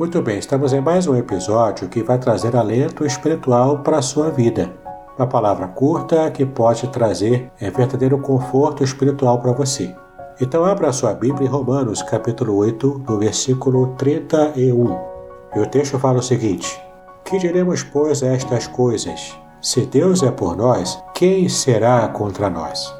Muito bem, estamos em mais um episódio que vai trazer alento espiritual para a sua vida. Uma palavra curta que pode trazer é verdadeiro conforto espiritual para você. Então abra a sua Bíblia em Romanos capítulo 8, no versículo 31. E o texto fala o seguinte: Que diremos, pois, a estas coisas? Se Deus é por nós, quem será contra nós?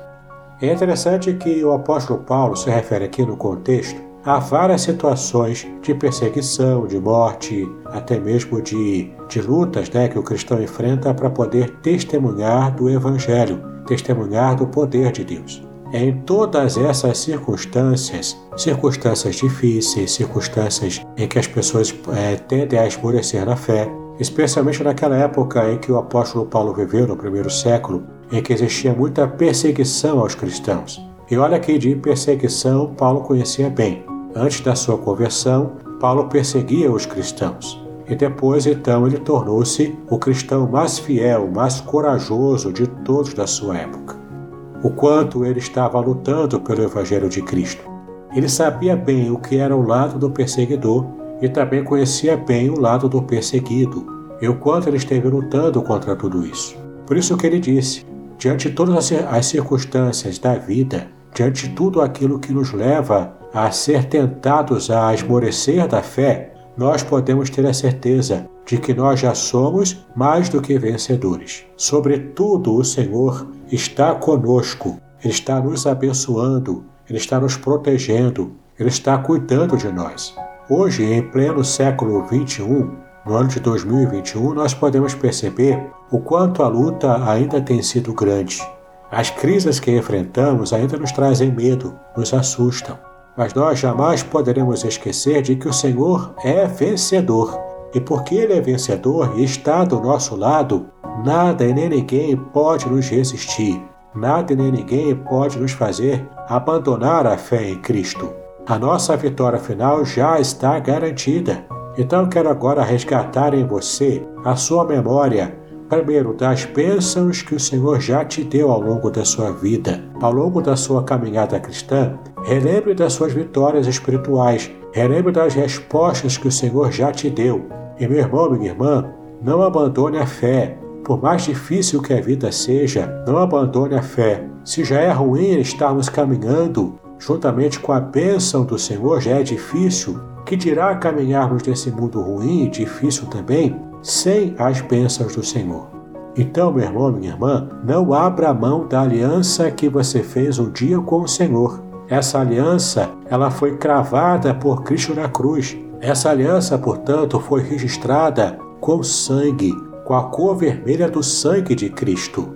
É interessante que o apóstolo Paulo se refere aqui no contexto há várias situações de perseguição, de morte, até mesmo de, de lutas né, que o cristão enfrenta para poder testemunhar do Evangelho, testemunhar do poder de Deus. É em todas essas circunstâncias, circunstâncias difíceis, circunstâncias em que as pessoas é, tendem a esmorecer na fé, especialmente naquela época em que o apóstolo Paulo viveu, no primeiro século, em que existia muita perseguição aos cristãos. E olha que de perseguição Paulo conhecia bem. Antes da sua conversão, Paulo perseguia os cristãos. E depois, então, ele tornou-se o cristão mais fiel, mais corajoso de todos da sua época. O quanto ele estava lutando pelo Evangelho de Cristo. Ele sabia bem o que era o lado do perseguidor e também conhecia bem o lado do perseguido, e o quanto ele esteve lutando contra tudo isso. Por isso que ele disse: diante de todas as circunstâncias da vida, diante de tudo aquilo que nos leva a ser tentados a esmorecer da fé, nós podemos ter a certeza de que nós já somos mais do que vencedores. Sobretudo, o Senhor está conosco, Ele está nos abençoando, Ele está nos protegendo, Ele está cuidando de nós. Hoje, em pleno século XXI, no ano de 2021, nós podemos perceber o quanto a luta ainda tem sido grande. As crises que enfrentamos ainda nos trazem medo, nos assustam. Mas nós jamais poderemos esquecer de que o Senhor é vencedor. E porque Ele é vencedor e está do nosso lado, nada e nem ninguém pode nos resistir. Nada e nem ninguém pode nos fazer abandonar a fé em Cristo. A nossa vitória final já está garantida. Então quero agora resgatar em você a sua memória Primeiro, das bênçãos que o Senhor já te deu ao longo da sua vida, ao longo da sua caminhada cristã. Relembre das suas vitórias espirituais, relembre das respostas que o Senhor já te deu. E meu irmão, minha irmã, não abandone a fé. Por mais difícil que a vida seja, não abandone a fé. Se já é ruim estarmos caminhando, juntamente com a bênção do Senhor, já é difícil, que dirá caminharmos nesse mundo ruim e difícil também? Sem as bênçãos do Senhor. Então, meu irmão, minha irmã, não abra mão da aliança que você fez um dia com o Senhor. Essa aliança, ela foi cravada por Cristo na cruz. Essa aliança, portanto, foi registrada com sangue, com a cor vermelha do sangue de Cristo.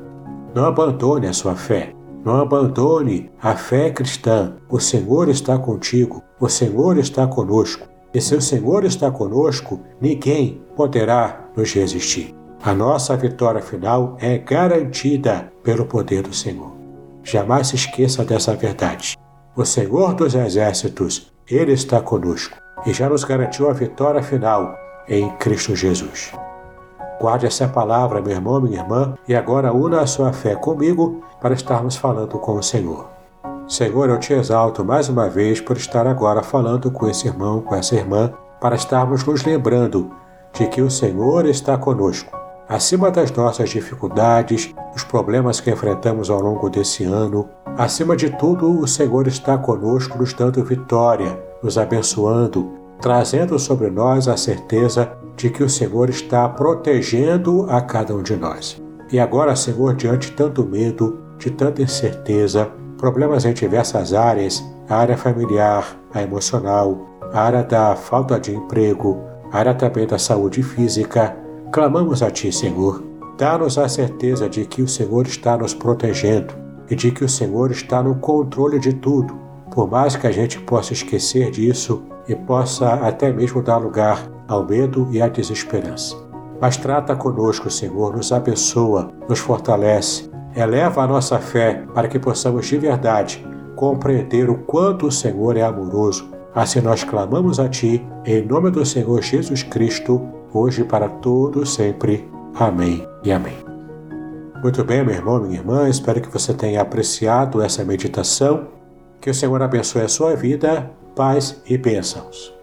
Não abandone a sua fé. Não abandone a fé cristã. O Senhor está contigo. O Senhor está conosco. E se o Senhor está conosco, ninguém poderá nos resistir. A nossa vitória final é garantida pelo poder do Senhor. Jamais se esqueça dessa verdade. O Senhor dos Exércitos, Ele está conosco e já nos garantiu a vitória final em Cristo Jesus. Guarde essa palavra, meu irmão, minha irmã, e agora una a sua fé comigo para estarmos falando com o Senhor. Senhor, eu te exalto mais uma vez por estar agora falando com esse irmão, com essa irmã, para estarmos nos lembrando de que o Senhor está conosco. Acima das nossas dificuldades, os problemas que enfrentamos ao longo desse ano, acima de tudo, o Senhor está conosco, nos dando vitória, nos abençoando, trazendo sobre nós a certeza de que o Senhor está protegendo a cada um de nós. E agora, Senhor, diante de tanto medo, de tanta incerteza, problemas em diversas áreas, a área familiar, a emocional, a área da falta de emprego, a área também da saúde física. Clamamos a Ti, Senhor. Dá-nos a certeza de que o Senhor está nos protegendo e de que o Senhor está no controle de tudo, por mais que a gente possa esquecer disso e possa até mesmo dar lugar ao medo e à desesperança. Mas trata conosco, Senhor, nos abençoa, nos fortalece, Eleva a nossa fé para que possamos de verdade compreender o quanto o Senhor é amoroso. Assim nós clamamos a Ti, em nome do Senhor Jesus Cristo, hoje para todos sempre. Amém e amém. Muito bem, meu irmão, minha irmã, espero que você tenha apreciado essa meditação. Que o Senhor abençoe a sua vida, paz e bênçãos.